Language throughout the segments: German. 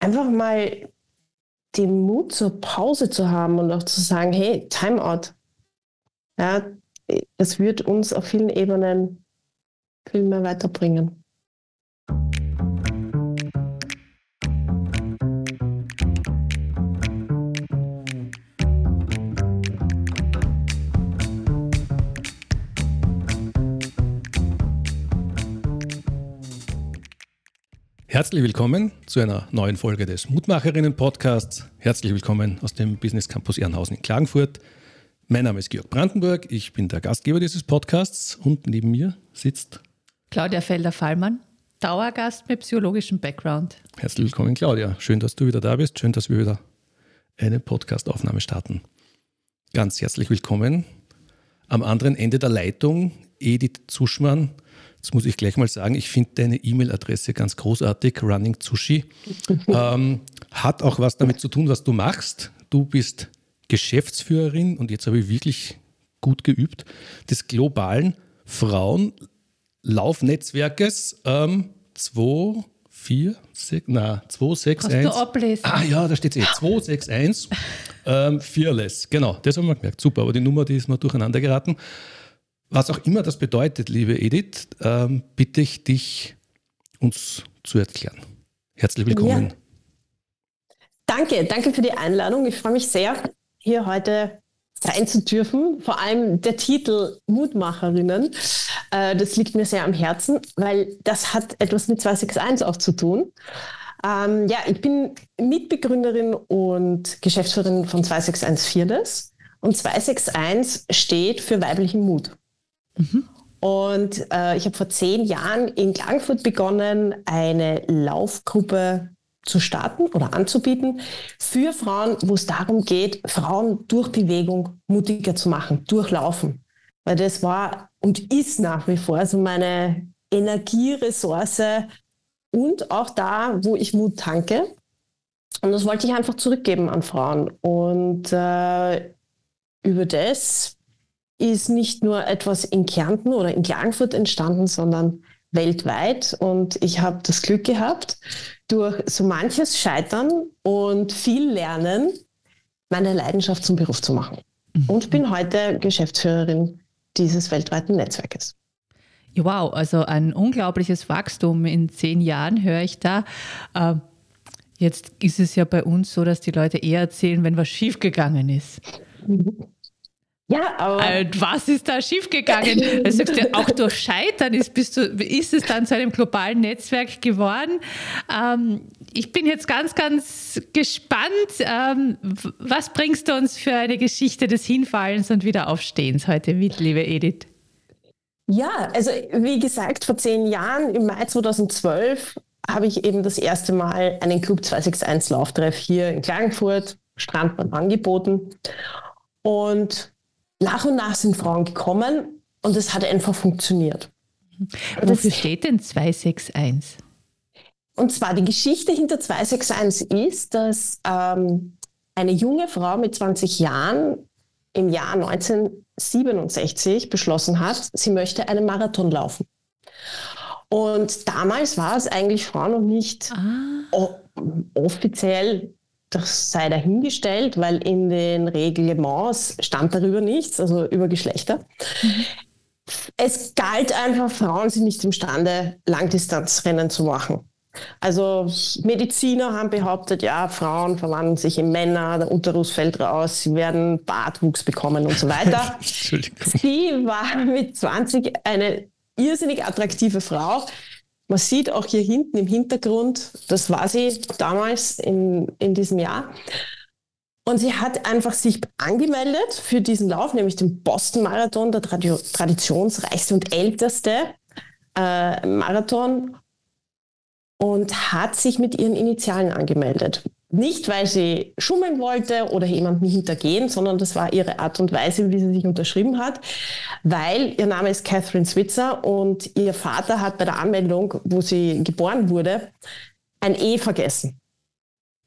einfach mal den Mut zur Pause zu haben und auch zu sagen, hey, Timeout. Ja, das wird uns auf vielen Ebenen viel mehr weiterbringen. Herzlich willkommen zu einer neuen Folge des Mutmacherinnen-Podcasts. Herzlich willkommen aus dem Business Campus Ehrenhausen in Klagenfurt. Mein Name ist Georg Brandenburg, ich bin der Gastgeber dieses Podcasts und neben mir sitzt Claudia Felder-Fallmann, Dauergast mit psychologischem Background. Herzlich willkommen, Claudia. Schön, dass du wieder da bist. Schön, dass wir wieder eine Podcastaufnahme starten. Ganz herzlich willkommen am anderen Ende der Leitung Edith Zuschmann Jetzt muss ich gleich mal sagen, ich finde deine E-Mail-Adresse ganz großartig, Running Sushi. ähm, hat auch was damit zu tun, was du machst. Du bist Geschäftsführerin und jetzt habe ich wirklich gut geübt, des globalen Frauenlaufnetzwerkes ähm, 2, 4, 6, na, 261. Kannst du ablesen? Ah ja, da steht es eh. 261 ähm, Fearless. Genau, das haben wir gemerkt. Super, aber die Nummer, die ist mal durcheinander geraten. Was auch immer das bedeutet, liebe Edith, ähm, bitte ich dich, uns zu erklären. Herzlich willkommen. Ja. Danke, danke für die Einladung. Ich freue mich sehr, hier heute sein zu dürfen. Vor allem der Titel Mutmacherinnen, äh, das liegt mir sehr am Herzen, weil das hat etwas mit 261 auch zu tun. Ähm, ja, ich bin Mitbegründerin und Geschäftsführerin von 261 Fearless. Und 261 steht für weiblichen Mut. Und äh, ich habe vor zehn Jahren in Klagenfurt begonnen, eine Laufgruppe zu starten oder anzubieten für Frauen, wo es darum geht, Frauen durch Bewegung mutiger zu machen, durchlaufen. Weil das war und ist nach wie vor so meine Energieressource und auch da, wo ich Mut tanke. Und das wollte ich einfach zurückgeben an Frauen. Und äh, über das ist nicht nur etwas in Kärnten oder in Klagenfurt entstanden, sondern weltweit. Und ich habe das Glück gehabt, durch so manches Scheitern und viel Lernen meine Leidenschaft zum Beruf zu machen. Mhm. Und bin heute Geschäftsführerin dieses weltweiten Netzwerkes. Wow, also ein unglaubliches Wachstum in zehn Jahren höre ich da. Äh, jetzt ist es ja bei uns so, dass die Leute eher erzählen, wenn was schiefgegangen ist. Mhm. Ja, aber. Und was ist da schiefgegangen? Sagst ja, auch durch Scheitern ist, bist du, ist es dann zu einem globalen Netzwerk geworden. Ähm, ich bin jetzt ganz, ganz gespannt. Ähm, was bringst du uns für eine Geschichte des Hinfallens und Wiederaufstehens heute mit, liebe Edith? Ja, also wie gesagt, vor zehn Jahren, im Mai 2012, habe ich eben das erste Mal einen Club 261 Lauftreff hier in Klagenfurt, Strandbahn angeboten. Und nach und nach sind Frauen gekommen und es hat einfach funktioniert. Wofür steht denn 261? Und zwar die Geschichte hinter 261 ist, dass ähm, eine junge Frau mit 20 Jahren im Jahr 1967 beschlossen hat, sie möchte einen Marathon laufen. Und damals war es eigentlich Frauen noch nicht ah. offiziell das sei dahingestellt, weil in den Reglements stand darüber nichts, also über Geschlechter. Mhm. Es galt einfach, Frauen sind nicht imstande, Langdistanzrennen zu machen. Also Mediziner haben behauptet, ja, Frauen verwandeln sich in Männer, der Uterus fällt raus, sie werden Bartwuchs bekommen und so weiter. sie war mit 20 eine irrsinnig attraktive Frau, man sieht auch hier hinten im Hintergrund, das war sie damals in, in diesem Jahr. Und sie hat einfach sich angemeldet für diesen Lauf, nämlich den Boston Marathon, der traditionsreichste und älteste äh, Marathon, und hat sich mit ihren Initialen angemeldet. Nicht, weil sie schummeln wollte oder jemanden hintergehen, sondern das war ihre Art und Weise, wie sie sich unterschrieben hat, weil ihr Name ist Catherine Switzer und ihr Vater hat bei der Anmeldung, wo sie geboren wurde, ein E vergessen.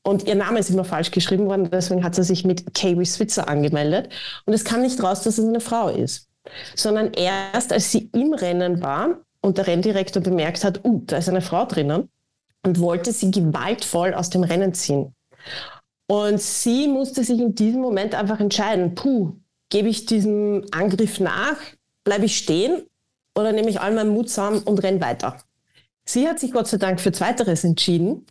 Und ihr Name ist immer falsch geschrieben worden, deswegen hat sie sich mit Kawie Switzer angemeldet. Und es kam nicht raus, dass es eine Frau ist, sondern erst als sie im Rennen war und der Renndirektor bemerkt hat, uh, da ist eine Frau drinnen, und wollte sie gewaltvoll aus dem Rennen ziehen. Und sie musste sich in diesem Moment einfach entscheiden, puh, gebe ich diesem Angriff nach, bleibe ich stehen oder nehme ich all meinen Mut zusammen und renne weiter. Sie hat sich Gott sei Dank für Zweiteres entschieden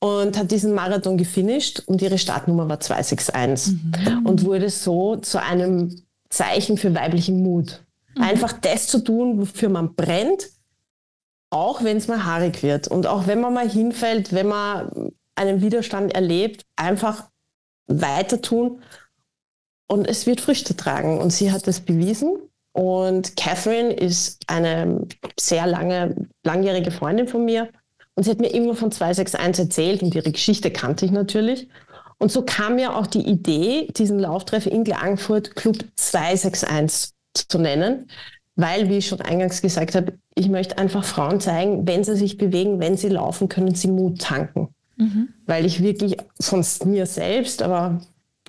und hat diesen Marathon gefinisht und ihre Startnummer war 261 mhm. und wurde so zu einem Zeichen für weiblichen Mut. Mhm. Einfach das zu tun, wofür man brennt, auch wenn es mal haarig wird und auch wenn man mal hinfällt, wenn man einen Widerstand erlebt, einfach weiter tun und es wird Früchte tragen. Und sie hat das bewiesen. Und Catherine ist eine sehr lange, langjährige Freundin von mir. Und sie hat mir immer von 261 erzählt und ihre Geschichte kannte ich natürlich. Und so kam mir auch die Idee, diesen Lauftreff in Klagenfurt Club 261 zu nennen, weil, wie ich schon eingangs gesagt habe, ich möchte einfach Frauen zeigen, wenn sie sich bewegen, wenn sie laufen, können sie Mut tanken. Mhm. Weil ich wirklich von mir selbst, aber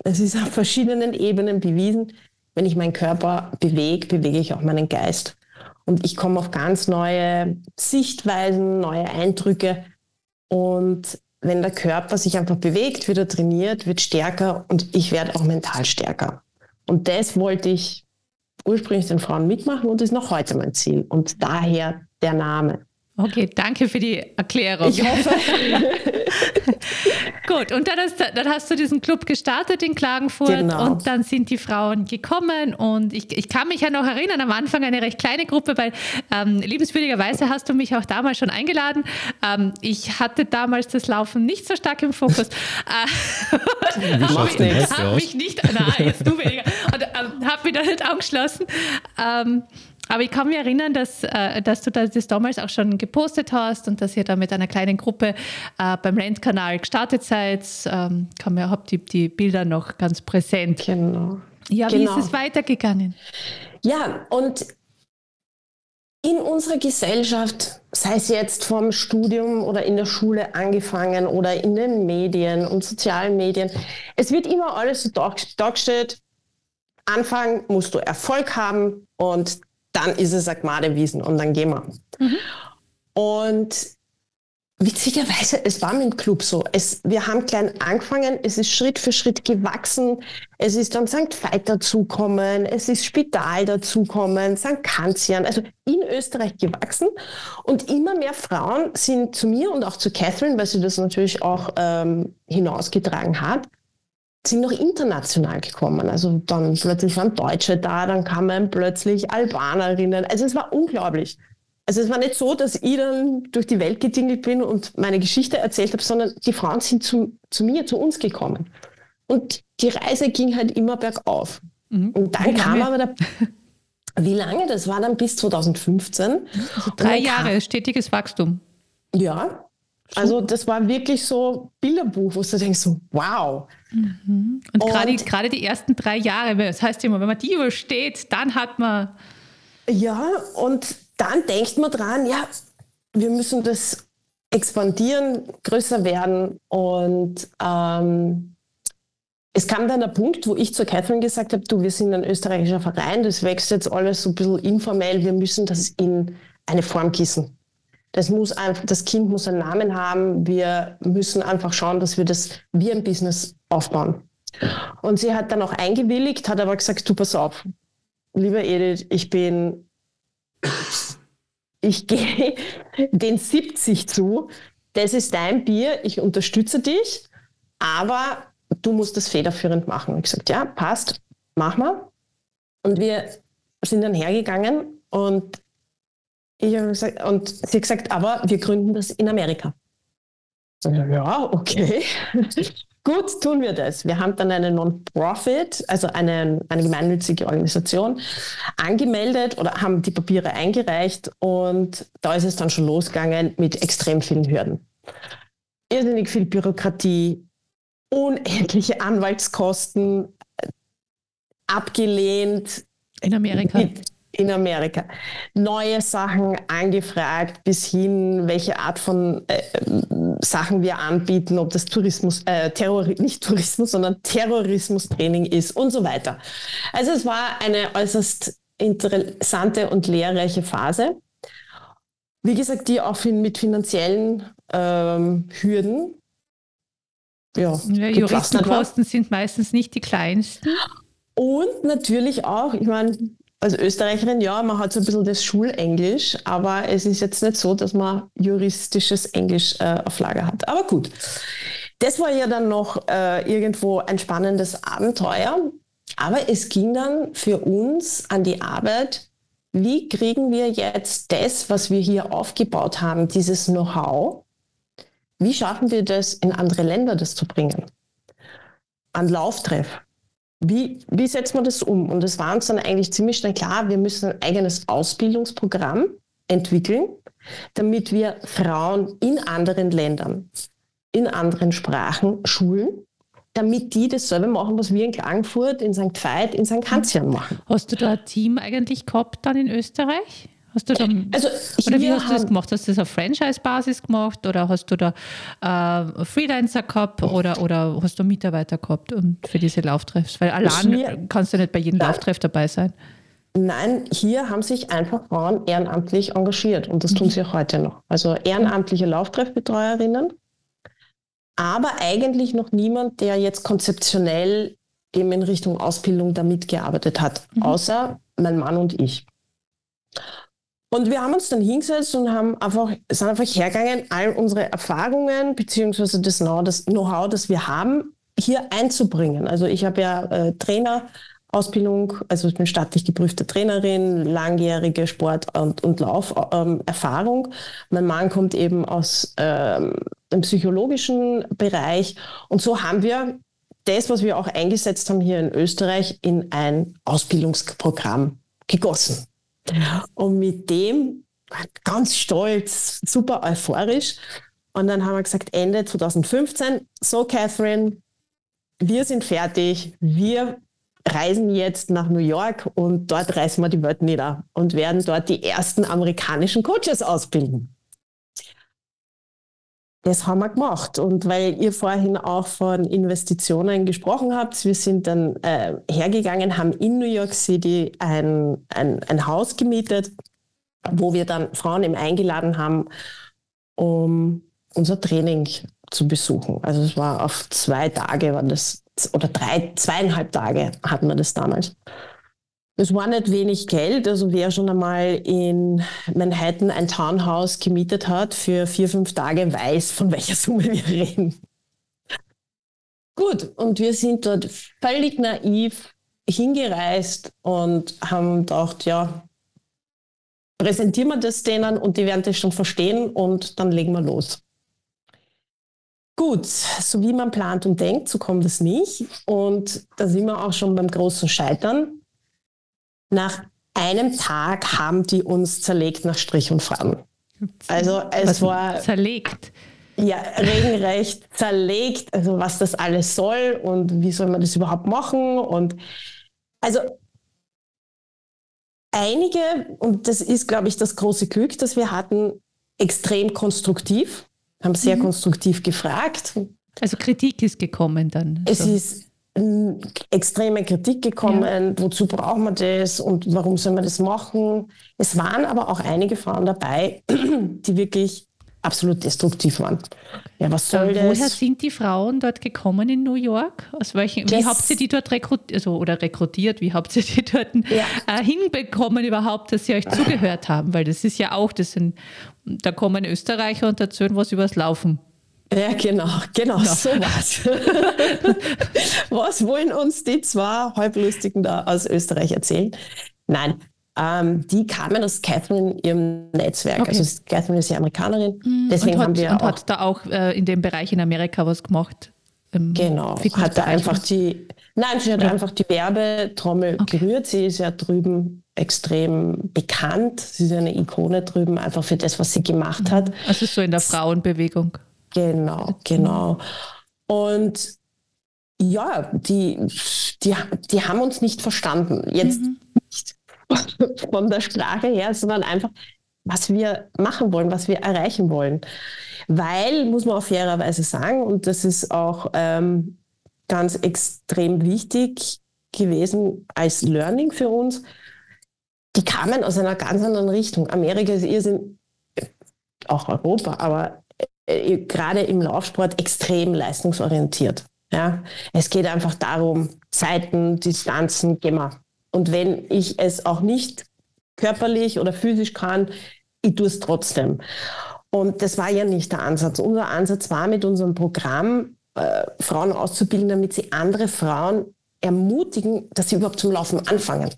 es ist auf verschiedenen Ebenen bewiesen, wenn ich meinen Körper bewege, bewege ich auch meinen Geist. Und ich komme auf ganz neue Sichtweisen, neue Eindrücke. Und wenn der Körper sich einfach bewegt, wird er trainiert, wird stärker und ich werde auch mental stärker. Und das wollte ich ursprünglich den Frauen mitmachen und ist noch heute mein Ziel. Und daher der Name. Okay, danke für die Erklärung. Ich hoffe. Gut, und dann hast, dann hast, du diesen Club gestartet in Klagenfurt genau. und dann sind die Frauen gekommen und ich, ich kann mich ja noch erinnern, am Anfang eine recht kleine Gruppe, weil ähm, liebenswürdigerweise hast du mich auch damals schon eingeladen. Ähm, ich hatte damals das Laufen nicht so stark im Fokus. Denn das aus? mich nicht, nein, jetzt du weniger, und ähm, habe mich da nicht angeschlossen. Ähm, aber ich kann mich erinnern, dass, äh, dass du das damals auch schon gepostet hast und dass ihr da mit einer kleinen Gruppe äh, beim Rentkanal gestartet seid. Ähm, kann mir überhaupt die, die Bilder noch ganz präsent. Genau. Ja, genau. wie ist es weitergegangen? Ja, und in unserer Gesellschaft, sei es jetzt vom Studium oder in der Schule angefangen oder in den Medien und sozialen Medien, es wird immer alles so dargestellt. Anfang musst du Erfolg haben und dann ist es Agmade Wiesen und dann gehen wir. Mhm. Und witzigerweise, es war mit dem Club so. Es, wir haben klein angefangen, es ist Schritt für Schritt gewachsen. Es ist dann St. Veit dazukommen, es ist Spital dazukommen, St. Kanzian, also in Österreich gewachsen. Und immer mehr Frauen sind zu mir und auch zu Catherine, weil sie das natürlich auch ähm, hinausgetragen hat, sind noch international gekommen. Also dann plötzlich waren Deutsche da, dann kamen plötzlich Albanerinnen. Also es war unglaublich. Also es war nicht so, dass ich dann durch die Welt getingelt bin und meine Geschichte erzählt habe, sondern die Frauen sind zu, zu mir, zu uns gekommen. Und die Reise ging halt immer bergauf. Mhm. Und dann kam aber der, wie lange? Das war dann bis 2015. Also drei Jahre, kam, stetiges Wachstum. Ja, also das war wirklich so Bilderbuch, wo du denkst so, wow. Mhm. Und, und gerade, die ersten drei Jahre, das heißt immer, wenn man die übersteht, dann hat man... Ja, und dann denkt man dran, ja, wir müssen das expandieren, größer werden. Und ähm, es kam dann der Punkt, wo ich zur Catherine gesagt habe, du, wir sind ein österreichischer Verein, das wächst jetzt alles so ein bisschen informell, wir müssen das in eine Form gießen. Das, muss einfach, das Kind muss einen Namen haben. Wir müssen einfach schauen, dass wir das wie ein Business aufbauen. Und sie hat dann auch eingewilligt, hat aber gesagt, du pass auf, lieber Edith, ich bin, ich gehe den 70 zu, das ist dein Bier, ich unterstütze dich, aber du musst das federführend machen. Und ich gesagt, ja, passt, mach mal. Und wir sind dann hergegangen und ich habe gesagt, und sie hat gesagt, aber wir gründen das in Amerika. Ja, okay. Gut, tun wir das. Wir haben dann eine Non-Profit, also eine, eine gemeinnützige Organisation, angemeldet oder haben die Papiere eingereicht und da ist es dann schon losgegangen mit extrem vielen Hürden. Irrsinnig viel Bürokratie, unendliche Anwaltskosten, abgelehnt. In Amerika. Mit, in Amerika. Neue Sachen angefragt, bis hin, welche Art von äh, Sachen wir anbieten, ob das Tourismus, äh, Terror, nicht Tourismus, sondern Terrorismustraining ist und so weiter. Also es war eine äußerst interessante und lehrreiche Phase. wie gesagt, die auch mit finanziellen ähm, Hürden. Ja, Juristenkosten sind meistens nicht die kleinsten. Und natürlich auch, ich meine, als Österreicherin, ja, man hat so ein bisschen das Schulenglisch, aber es ist jetzt nicht so, dass man juristisches Englisch äh, auf Lager hat. Aber gut, das war ja dann noch äh, irgendwo ein spannendes Abenteuer. Aber es ging dann für uns an die Arbeit, wie kriegen wir jetzt das, was wir hier aufgebaut haben, dieses Know-how, wie schaffen wir das, in andere Länder das zu bringen? An Lauftreff. Wie, wie setzt man das um? Und es war uns dann eigentlich ziemlich schnell klar, wir müssen ein eigenes Ausbildungsprogramm entwickeln, damit wir Frauen in anderen Ländern, in anderen Sprachen schulen, damit die dasselbe machen, was wir in Klagenfurt, in St. Veit, in St. Kanzian machen. Hast du da ein Team eigentlich gehabt dann in Österreich? Hast du dann, also oder wie hast du das gemacht? Hast du das auf Franchise-Basis gemacht oder hast du da äh, Freelancer gehabt oder, oder hast du Mitarbeiter gehabt für diese Lauftreffs? Weil allein kannst du nicht bei jedem Lauftreff dabei sein. Nein, hier haben sich einfach Frauen ehrenamtlich engagiert und das tun sie auch heute noch. Also ehrenamtliche Lauftreffbetreuerinnen aber eigentlich noch niemand, der jetzt konzeptionell eben in Richtung Ausbildung da mitgearbeitet hat, mhm. außer mein Mann und ich. Und wir haben uns dann hingesetzt und haben einfach, sind einfach hergegangen, all unsere Erfahrungen beziehungsweise das Know-how, das wir haben, hier einzubringen. Also ich habe ja äh, Trainerausbildung, also ich bin staatlich geprüfte Trainerin, langjährige Sport- und, und Lauferfahrung. Ähm, mein Mann kommt eben aus ähm, im psychologischen Bereich. Und so haben wir das, was wir auch eingesetzt haben hier in Österreich, in ein Ausbildungsprogramm gegossen. Und mit dem ganz stolz, super euphorisch. Und dann haben wir gesagt, Ende 2015, so Catherine, wir sind fertig, wir reisen jetzt nach New York und dort reißen wir die Welt nieder und werden dort die ersten amerikanischen Coaches ausbilden. Das haben wir gemacht. Und weil ihr vorhin auch von Investitionen gesprochen habt, wir sind dann äh, hergegangen, haben in New York City ein, ein, ein Haus gemietet, wo wir dann Frauen eben eingeladen haben, um unser Training zu besuchen. Also es war auf zwei Tage, war das, oder drei, zweieinhalb Tage hatten wir das damals. Es war nicht wenig Geld. Also wer schon einmal in Manhattan ein Townhouse gemietet hat für vier, fünf Tage, weiß, von welcher Summe wir reden. Gut, und wir sind dort völlig naiv hingereist und haben gedacht, ja, präsentieren wir das denen und die werden das schon verstehen und dann legen wir los. Gut, so wie man plant und denkt, so kommt es nicht. Und da sind wir auch schon beim großen Scheitern. Nach einem Tag haben die uns zerlegt nach Strich und Faden. Also es was war zerlegt. Ja, regelrecht zerlegt, also was das alles soll und wie soll man das überhaupt machen und also einige, und das ist, glaube ich, das große Glück, das wir hatten, extrem konstruktiv, haben sehr mhm. konstruktiv gefragt. Also Kritik ist gekommen dann. Es so. ist extreme Kritik gekommen, ja. wozu braucht man das und warum soll man das machen. Es waren aber auch einige Frauen dabei, die wirklich absolut destruktiv waren. Ja, was soll äh, das? Woher sind die Frauen dort gekommen in New York? Aus welchen, das, wie habt ihr die dort rekrutiert, also, oder rekrutiert, wie habt ihr die dort ja. äh, hinbekommen überhaupt, dass sie euch zugehört haben? Weil das ist ja auch, das sind, da kommen Österreicher und erzählen was übers Laufen. Ja, genau, genau, ja. so was. was wollen uns die zwei Halblustigen da aus Österreich erzählen? Nein, ähm, die kamen aus Catherine in ihrem Netzwerk. Okay. Also Catherine ist ja Amerikanerin. Mhm. Deswegen und hat, haben wir und auch, hat da auch äh, in dem Bereich in Amerika was gemacht. Genau, hat da einfach die, nein, sie hat ja. einfach die Werbetrommel okay. gerührt. Sie ist ja drüben extrem bekannt. Sie ist eine Ikone drüben, einfach für das, was sie gemacht mhm. hat. Also so in der Frauenbewegung. Genau, genau. Und ja, die, die, die haben uns nicht verstanden. Jetzt mhm. nicht von der Sprache her, sondern einfach, was wir machen wollen, was wir erreichen wollen. Weil, muss man auch fairerweise sagen, und das ist auch ähm, ganz extrem wichtig gewesen als Learning für uns, die kamen aus einer ganz anderen Richtung. Amerika ist irrsinnig auch Europa, aber äh, gerade im Laufsport extrem leistungsorientiert. Ja, es geht einfach darum, Zeiten, Distanzen, geh mal. Und wenn ich es auch nicht körperlich oder physisch kann, ich tue es trotzdem. Und das war ja nicht der Ansatz. Unser Ansatz war mit unserem Programm, äh, Frauen auszubilden, damit sie andere Frauen ermutigen, dass sie überhaupt zum Laufen anfangen.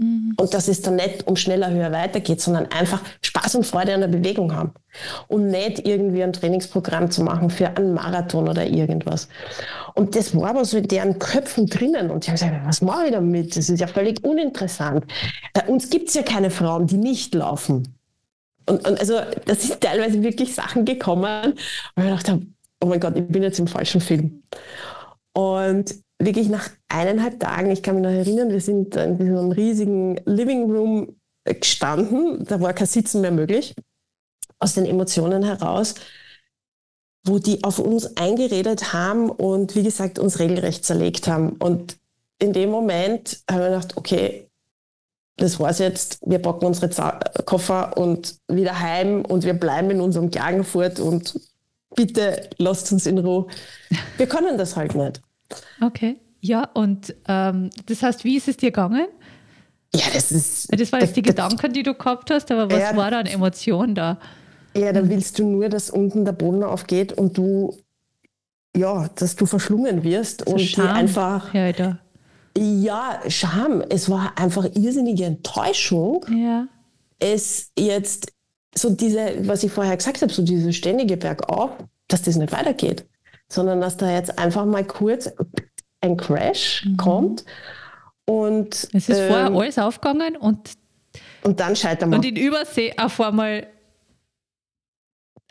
Mhm. Und dass es dann nicht um schneller, höher weitergeht, sondern einfach Spaß und Freude an der Bewegung haben. Und nicht irgendwie ein Trainingsprogramm zu machen für einen Marathon oder irgendwas. Und das war aber so in deren Köpfen drinnen. Und die haben gesagt, was mache ich damit? Das ist ja völlig uninteressant. Bei uns gibt es ja keine Frauen, die nicht laufen. Und, und also da sind teilweise wirklich Sachen gekommen, wo ich gedacht habe, oh mein Gott, ich bin jetzt im falschen Film. Und wirklich nach eineinhalb Tagen, ich kann mich noch erinnern, wir sind in einem riesigen Living Room gestanden, da war kein Sitzen mehr möglich, aus den Emotionen heraus, wo die auf uns eingeredet haben und wie gesagt uns regelrecht zerlegt haben. Und in dem Moment haben wir gedacht, okay, das war's jetzt, wir packen unsere Koffer und wieder heim und wir bleiben in unserem Klagenfurt und bitte lasst uns in Ruhe. Wir können das halt nicht. Okay. Ja, und ähm, das heißt, wie ist es dir gegangen? Ja, das ist. Das waren jetzt die das, Gedanken, die du gehabt hast, aber was ja, war da an Emotion da? Ja, dann willst du nur, dass unten der Boden aufgeht und du, ja, dass du verschlungen wirst so und Scham. die einfach. Ja, da. ja, Scham. Es war einfach irrsinnige Enttäuschung. Ja. Es jetzt so diese, was ich vorher gesagt habe, so diese ständige Bergauf, dass das nicht weitergeht sondern dass da jetzt einfach mal kurz ein Crash mhm. kommt. Und, es ist ähm, vorher alles aufgegangen und, und dann scheitern wir. Und in Übersee auf einmal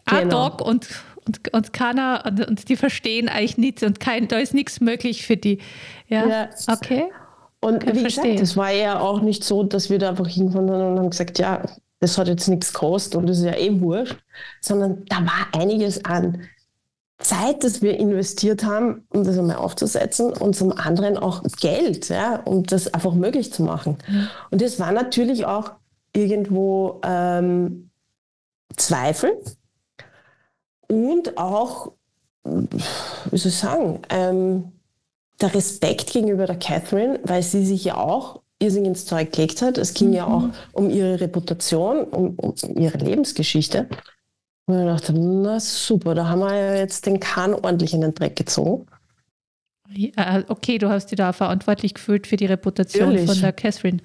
ein genau. Tag und, und, und keiner, und, und, die verstehen eigentlich nichts und kein, da ist nichts möglich für die. Ja, ja. okay. Und Kann wie verstehen. gesagt, es war ja auch nicht so, dass wir da einfach hingefahren sind und haben gesagt, ja, das hat jetzt nichts gekostet und das ist ja eh wurscht, sondern da war einiges an Zeit, das wir investiert haben, um das einmal aufzusetzen und zum anderen auch Geld, ja, um das einfach möglich zu machen. Und das war natürlich auch irgendwo ähm, Zweifel und auch, wie soll ich sagen, ähm, der Respekt gegenüber der Catherine, weil sie sich ja auch irrsinnig ins Zeug gelegt hat. Es ging mhm. ja auch um ihre Reputation, um, um ihre Lebensgeschichte. Und ich dachte, na super, da haben wir ja jetzt den Kahn ordentlich in den Dreck gezogen. Ja, okay, du hast dich da verantwortlich gefühlt für die Reputation Natürlich. von der Catherine.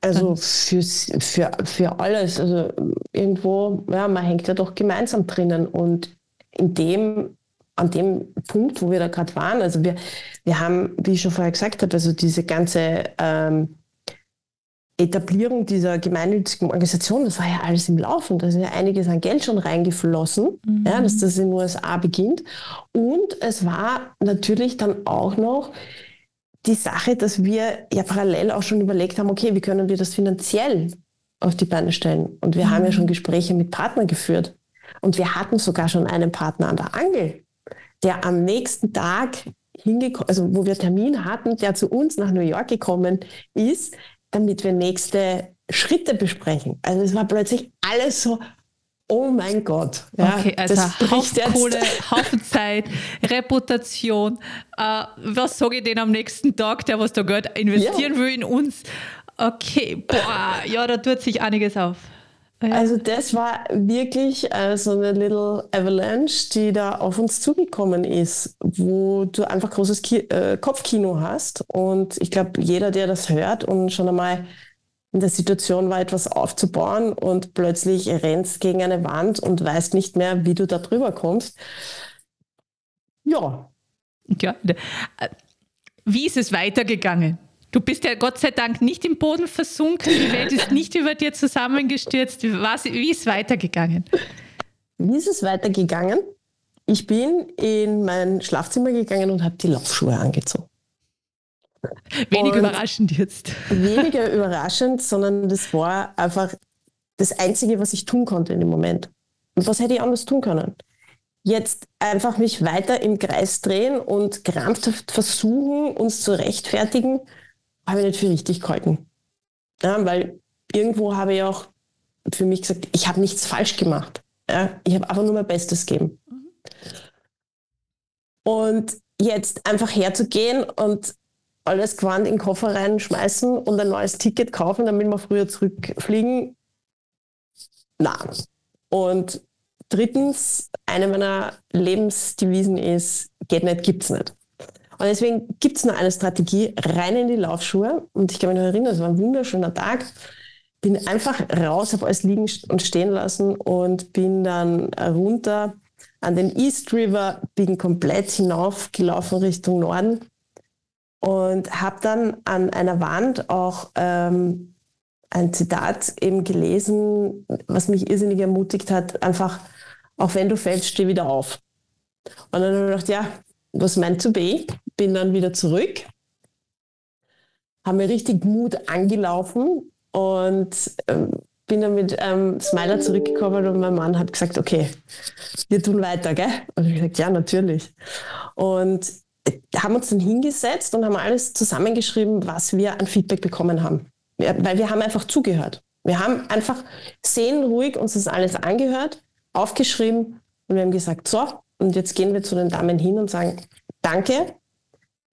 Also für, für, für alles. Also irgendwo, ja, man hängt ja doch gemeinsam drinnen. Und in dem, an dem Punkt, wo wir da gerade waren, also wir, wir haben, wie ich schon vorher gesagt habe, also diese ganze ähm, Etablierung dieser gemeinnützigen Organisation, das war ja alles im Laufen. Da ist ja einiges an Geld schon reingeflossen, mhm. ja, dass das in den USA beginnt. Und es war natürlich dann auch noch die Sache, dass wir ja parallel auch schon überlegt haben, okay, wie können wir das finanziell auf die Beine stellen? Und wir mhm. haben ja schon mhm. Gespräche mit Partnern geführt. Und wir hatten sogar schon einen Partner an der Angel, der am nächsten Tag hingekommen, also wo wir Termin hatten, der zu uns nach New York gekommen ist, damit wir nächste Schritte besprechen. Also es war plötzlich alles so, oh mein Gott. Ja, okay, also Haufen Kohle, Haufen Zeit, Reputation. Äh, was sage ich denn am nächsten Tag, der was da Geld investieren ja. will in uns? Okay, boah, ja, da tut sich einiges auf. Ja. Also das war wirklich äh, so eine little avalanche, die da auf uns zugekommen ist, wo du einfach großes Ki äh, Kopfkino hast. Und ich glaube, jeder, der das hört und schon einmal in der Situation war, etwas aufzubauen und plötzlich rennst gegen eine Wand und weißt nicht mehr, wie du da drüber kommst. Ja. Ja. Äh, wie ist es weitergegangen? Du bist ja Gott sei Dank nicht im Boden versunken, die Welt ist nicht über dir zusammengestürzt. Was, wie ist es weitergegangen? Wie ist es weitergegangen? Ich bin in mein Schlafzimmer gegangen und habe die Laufschuhe angezogen. Wenig und überraschend jetzt. Weniger überraschend, sondern das war einfach das Einzige, was ich tun konnte in dem Moment. Und was hätte ich anders tun können? Jetzt einfach mich weiter im Kreis drehen und krampfhaft versuchen, uns zu rechtfertigen, habe ich nicht für richtig gehalten. Ja, weil irgendwo habe ich auch für mich gesagt, ich habe nichts falsch gemacht. Ja, ich habe einfach nur mein Bestes gegeben. Mhm. Und jetzt einfach herzugehen und alles gewandt in den Koffer reinschmeißen und ein neues Ticket kaufen, damit wir früher zurückfliegen. Na. Und drittens, eine meiner Lebensdevisen ist, geht nicht, gibt's nicht. Und deswegen gibt es nur eine Strategie, rein in die Laufschuhe. Und ich kann mich noch erinnern, es war ein wunderschöner Tag. Bin einfach raus, habe alles liegen und stehen lassen und bin dann runter an den East River, bin komplett hinaufgelaufen Richtung Norden und habe dann an einer Wand auch ähm, ein Zitat eben gelesen, was mich irrsinnig ermutigt hat, einfach, auch wenn du fällst, steh wieder auf. Und dann habe ich gedacht, ja, was meant to be? Bin dann wieder zurück, habe mir richtig Mut angelaufen und ähm, bin dann mit ähm, Smiler zurückgekommen und mein Mann hat gesagt, okay, wir tun weiter, gell? Und ich habe gesagt, ja, natürlich. Und haben uns dann hingesetzt und haben alles zusammengeschrieben, was wir an Feedback bekommen haben. Weil wir haben einfach zugehört. Wir haben einfach seelenruhig uns das alles angehört, aufgeschrieben und wir haben gesagt, so, und jetzt gehen wir zu den Damen hin und sagen, danke,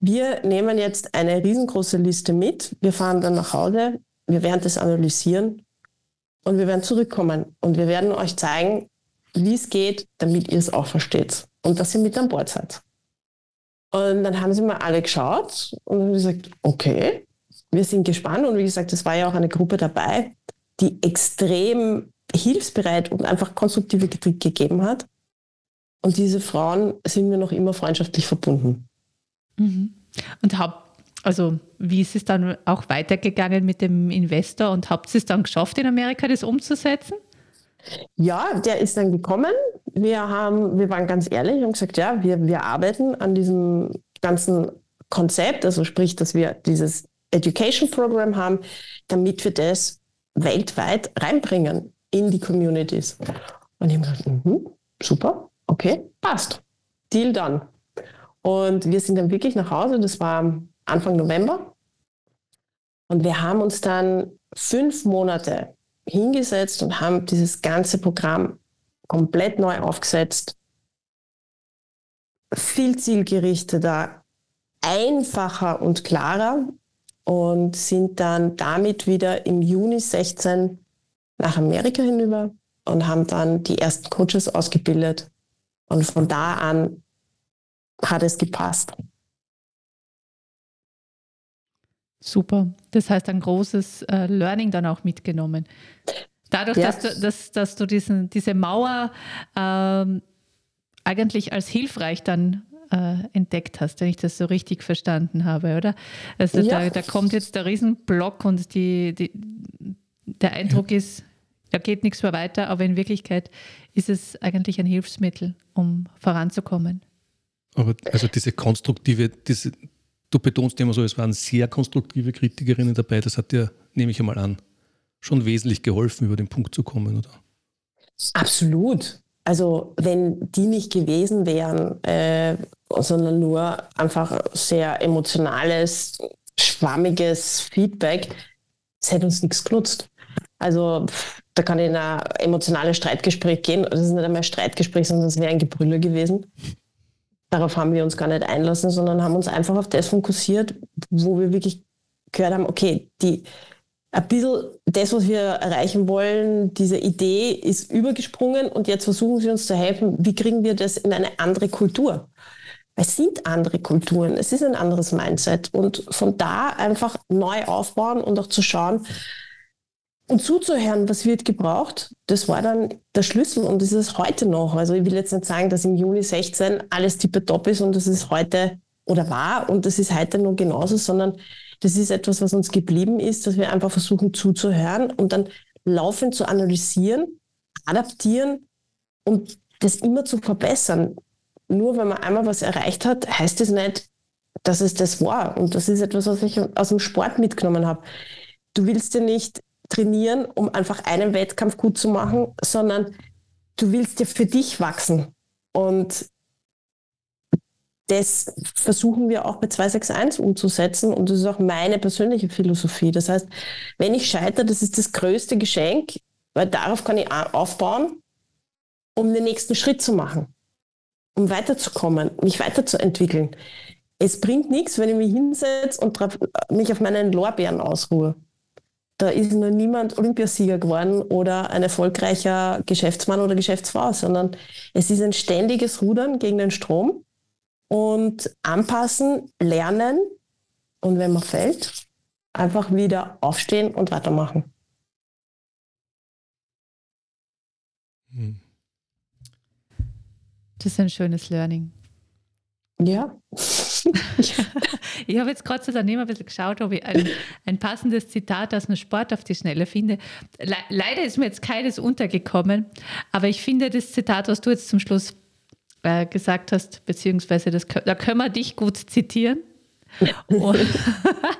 wir nehmen jetzt eine riesengroße Liste mit, wir fahren dann nach Hause, wir werden das analysieren und wir werden zurückkommen und wir werden euch zeigen, wie es geht, damit ihr es auch versteht und dass ihr mit an Bord seid. Und dann haben sie mal alle geschaut und haben gesagt, okay, wir sind gespannt. Und wie gesagt, es war ja auch eine Gruppe dabei, die extrem hilfsbereit und einfach konstruktive Kritik gegeben hat. Und diese Frauen sind mir noch immer freundschaftlich verbunden. Mhm. Und hab, also wie ist es dann auch weitergegangen mit dem Investor und habt ihr es dann geschafft, in Amerika das umzusetzen? Ja, der ist dann gekommen. Wir, haben, wir waren ganz ehrlich und gesagt, ja, wir, wir arbeiten an diesem ganzen Konzept, also sprich, dass wir dieses Education Program haben, damit wir das weltweit reinbringen in die Communities. Und ich habe gesagt, mhm, super, okay, passt. Deal dann. Und wir sind dann wirklich nach Hause, das war Anfang November. Und wir haben uns dann fünf Monate hingesetzt und haben dieses ganze Programm komplett neu aufgesetzt, viel zielgerichteter, einfacher und klarer und sind dann damit wieder im Juni 16 nach Amerika hinüber und haben dann die ersten Coaches ausgebildet. Und von da an hat es gepasst. Super. Das heißt, ein großes äh, Learning dann auch mitgenommen. Dadurch, ja. dass, du, dass, dass du diesen, diese Mauer ähm, eigentlich als hilfreich dann äh, entdeckt hast, wenn ich das so richtig verstanden habe, oder? Also ja. da, da, kommt jetzt der Riesenblock und die, die, der Eindruck ja. ist, da geht nichts mehr weiter, aber in Wirklichkeit ist es eigentlich ein Hilfsmittel, um voranzukommen. Aber also diese konstruktive, diese, du betonst immer so, es waren sehr konstruktive Kritikerinnen dabei. Das hat dir, nehme ich einmal an, schon wesentlich geholfen, über den Punkt zu kommen, oder? Absolut. Also wenn die nicht gewesen wären, äh, sondern nur einfach sehr emotionales, schwammiges Feedback, es hätte uns nichts genutzt. Also da kann ich in ein emotionales Streitgespräch gehen. Das ist nicht einmal ein Streitgespräch, sondern es wäre ein Gebrüller gewesen. Darauf haben wir uns gar nicht einlassen, sondern haben uns einfach auf das fokussiert, wo wir wirklich gehört haben, okay, die, ein bisschen das, was wir erreichen wollen, diese Idee ist übergesprungen und jetzt versuchen sie uns zu helfen, wie kriegen wir das in eine andere Kultur? Es sind andere Kulturen, es ist ein anderes Mindset und von da einfach neu aufbauen und auch zu schauen, und zuzuhören, was wird gebraucht, das war dann der Schlüssel und das ist heute noch. Also ich will jetzt nicht sagen, dass im Juni 16 alles tippetopp ist und das ist heute oder war und das ist heute noch genauso, sondern das ist etwas, was uns geblieben ist, dass wir einfach versuchen zuzuhören und dann laufend zu analysieren, adaptieren und das immer zu verbessern. Nur wenn man einmal was erreicht hat, heißt es das nicht, dass es das war. Und das ist etwas, was ich aus dem Sport mitgenommen habe. Du willst ja nicht trainieren, um einfach einen Wettkampf gut zu machen, sondern du willst ja für dich wachsen. Und das versuchen wir auch bei 261 umzusetzen und das ist auch meine persönliche Philosophie. Das heißt, wenn ich scheitere, das ist das größte Geschenk, weil darauf kann ich aufbauen um den nächsten Schritt zu machen, um weiterzukommen, mich weiterzuentwickeln. Es bringt nichts, wenn ich mich hinsetze und mich auf meinen Lorbeeren ausruhe. Da ist noch niemand Olympiasieger geworden oder ein erfolgreicher Geschäftsmann oder Geschäftsfrau, sondern es ist ein ständiges Rudern gegen den Strom und anpassen, lernen und wenn man fällt, einfach wieder aufstehen und weitermachen. Das ist ein schönes Learning. Ja. ich habe jetzt gerade so daneben ein bisschen geschaut, ob ich ein, ein passendes Zitat aus einem Sport auf die Schnelle finde. Le leider ist mir jetzt keines untergekommen, aber ich finde das Zitat, was du jetzt zum Schluss äh, gesagt hast, beziehungsweise das, da können wir dich gut zitieren. und,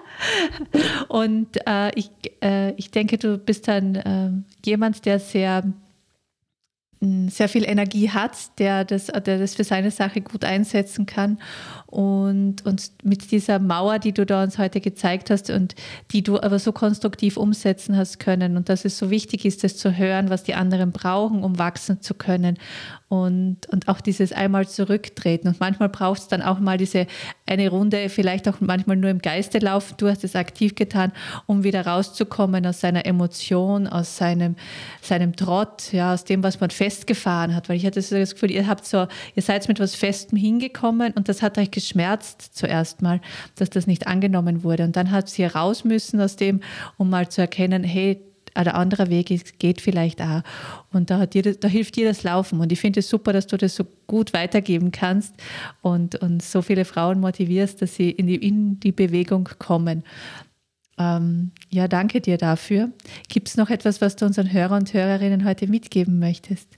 und äh, ich, äh, ich denke, du bist dann äh, jemand, der sehr sehr viel Energie hat, der das, der das für seine Sache gut einsetzen kann. Und, und mit dieser Mauer, die du da uns heute gezeigt hast und die du aber so konstruktiv umsetzen hast können und dass es so wichtig ist, das zu hören, was die anderen brauchen, um wachsen zu können und, und auch dieses einmal zurücktreten. Und manchmal braucht es dann auch mal diese eine Runde, vielleicht auch manchmal nur im Geiste laufen. Du hast es aktiv getan, um wieder rauszukommen aus seiner Emotion, aus seinem, seinem Trott, ja, aus dem, was man festgefahren hat. Weil ich hatte so das Gefühl, ihr habt so, ihr seid mit was Festem hingekommen und das hat euch geschmerzt zuerst mal, dass das nicht angenommen wurde. Und dann hat sie raus müssen aus dem, um mal zu erkennen, hey, ein anderer Weg geht vielleicht auch. Und da, dir, da hilft dir das Laufen. Und ich finde es super, dass du das so gut weitergeben kannst und, und so viele Frauen motivierst, dass sie in die, in die Bewegung kommen. Ähm, ja, danke dir dafür. Gibt es noch etwas, was du unseren Hörern und Hörerinnen heute mitgeben möchtest?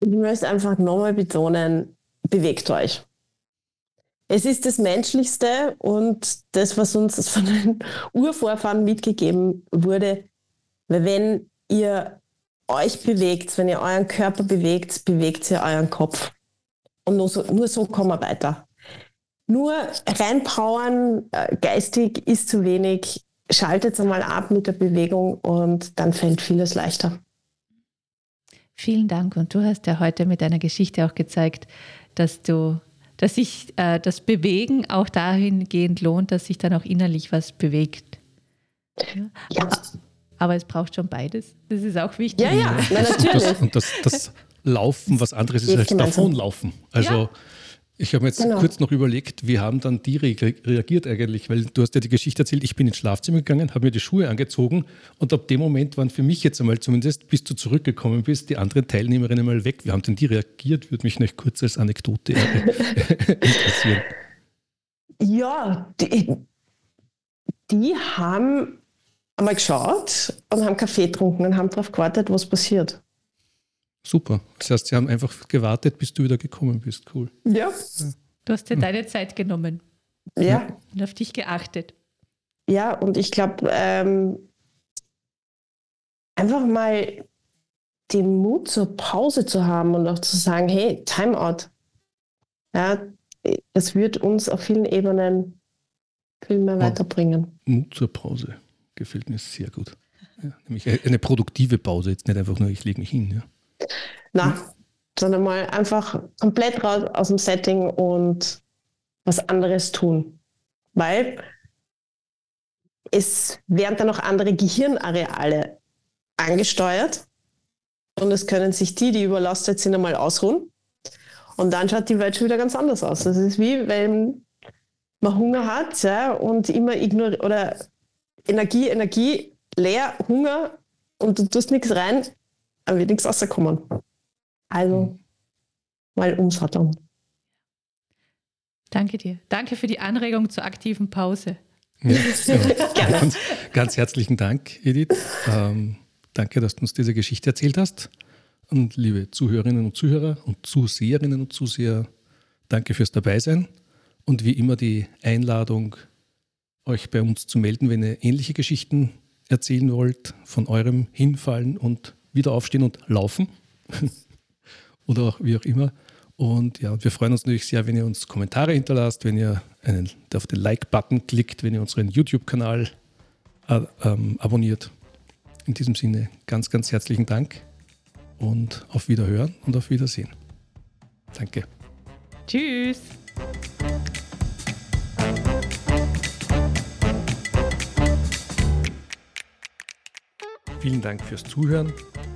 Ich möchte einfach nochmal betonen, bewegt euch. Es ist das Menschlichste und das, was uns von den Urvorfahren mitgegeben wurde. Weil wenn ihr euch bewegt, wenn ihr euren Körper bewegt, bewegt ihr euren Kopf. Und nur so, nur so kommen wir weiter. Nur reinpowern äh, geistig ist zu wenig. Schaltet einmal ab mit der Bewegung und dann fällt vieles leichter. Vielen Dank. Und du hast ja heute mit deiner Geschichte auch gezeigt, dass du dass sich äh, das Bewegen auch dahingehend lohnt, dass sich dann auch innerlich was bewegt. Ja. ja. Aber es braucht schon beides. Das ist auch wichtig. Ja, ja, ja natürlich. Das, und das, das, Laufen, was anderes ist als davonlaufen. Also ja. Ich habe mir jetzt genau. kurz noch überlegt, wie haben dann die reagiert eigentlich? Weil du hast ja die Geschichte erzählt, ich bin ins Schlafzimmer gegangen, habe mir die Schuhe angezogen und ab dem Moment waren für mich jetzt einmal zumindest, bis du zurückgekommen bist, die anderen Teilnehmerinnen mal weg. Wie haben denn die reagiert? Würde mich noch kurz als Anekdote interessieren. Ja, die, die haben einmal geschaut und haben Kaffee getrunken und haben darauf gewartet, was passiert. Super. Das heißt, sie haben einfach gewartet, bis du wieder gekommen bist. Cool. Ja. Du hast dir deine Zeit genommen. Ja. Und auf dich geachtet. Ja, und ich glaube, ähm, einfach mal den Mut zur Pause zu haben und auch zu sagen, hey, Timeout. Ja, das wird uns auf vielen Ebenen viel mehr weiterbringen. Mut zur Pause gefällt mir sehr gut. Ja, nämlich eine produktive Pause, jetzt nicht einfach nur, ich lege mich hin. Ja. Na, sondern mal einfach komplett raus aus dem Setting und was anderes tun. Weil es werden dann auch andere Gehirnareale angesteuert und es können sich die, die überlastet sind, einmal ausruhen. Und dann schaut die Welt schon wieder ganz anders aus. Das ist wie wenn man Hunger hat ja, und immer ignoriert oder Energie, Energie, leer, Hunger und du tust nichts rein, dann wird nichts rauskommen. Also mhm. mal umsatteln. Danke dir. Danke für die Anregung zur aktiven Pause. Ja, ja. ganz, ganz, herzlichen Dank, Edith. Ähm, danke, dass du uns diese Geschichte erzählt hast. Und liebe Zuhörerinnen und Zuhörer und Zuseherinnen und Zuseher, danke fürs Dabeisein. Und wie immer die Einladung, euch bei uns zu melden, wenn ihr ähnliche Geschichten erzählen wollt, von eurem Hinfallen und wieder aufstehen und laufen. Oder auch wie auch immer. Und ja, wir freuen uns natürlich sehr, wenn ihr uns Kommentare hinterlasst, wenn ihr einen, auf den Like-Button klickt, wenn ihr unseren YouTube-Kanal äh, ähm, abonniert. In diesem Sinne ganz, ganz herzlichen Dank und auf Wiederhören und auf Wiedersehen. Danke. Tschüss. Vielen Dank fürs Zuhören.